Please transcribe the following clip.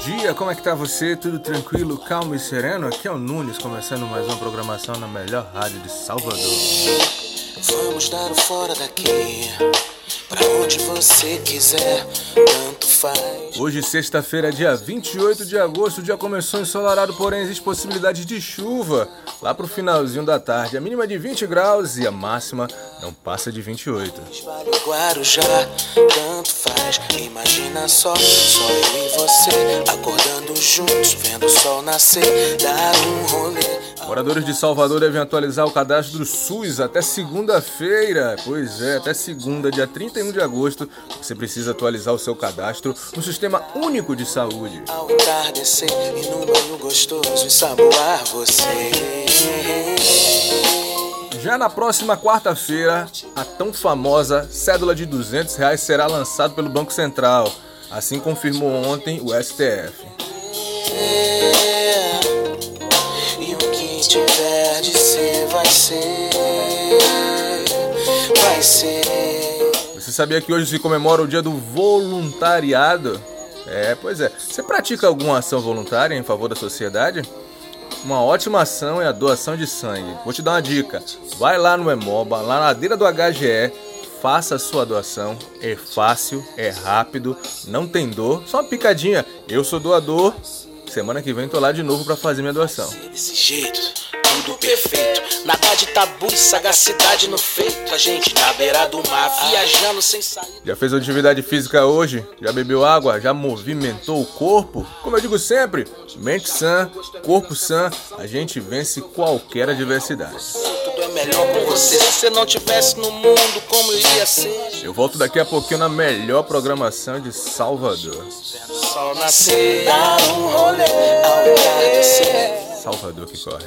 dia, como é que tá você? Tudo tranquilo, calmo e sereno? Aqui é o Nunes, começando mais uma programação na melhor rádio de Salvador. Vamos dar o fora daqui, pra onde você quiser, tanto faz. Hoje, sexta-feira, dia 28 de agosto, o dia começou ensolarado, porém existe possibilidade de chuva lá pro finalzinho da tarde. A mínima de 20 graus e a máxima não passa de 28. Vale Guarujá, tanto faz. Imagina só, só eu e você, acordando juntos, vendo o sol nascer, dar um rolê. Moradores de Salvador devem atualizar o cadastro do SUS até segunda-feira. Pois é, até segunda, dia 31 de agosto, você precisa atualizar o seu cadastro no Sistema Único de Saúde. Ao entardecer e num banho gostoso, ensaboar você. Já na próxima quarta-feira, a tão famosa cédula de 200 reais será lançada pelo Banco Central. Assim confirmou ontem o STF. E o que tiver de ser, vai ser. Vai ser. Você sabia que hoje se comemora o dia do voluntariado? É, pois é. Você pratica alguma ação voluntária em favor da sociedade? Uma ótima ação é a doação de sangue. Vou te dar uma dica. Vai lá no Hemoba, lá na ladeira do HGE, faça a sua doação. É fácil, é rápido, não tem dor, só uma picadinha. Eu sou doador. Semana que vem tô lá de novo para fazer minha doação. Desse jeito, tudo perfeito. Nada de tabu e sagacidade no feito. A gente na beira do mar, viajando sem sair. Já fez atividade física hoje? Já bebeu água? Já movimentou o corpo? Como eu digo sempre, mente sã, corpo sã, a gente vence qualquer adversidade. Melhor com você. Se você não tivesse no mundo, como iria ser? Eu volto daqui a pouquinho na melhor programação de Salvador. Nascer, dar um rolê. Salvador que corre.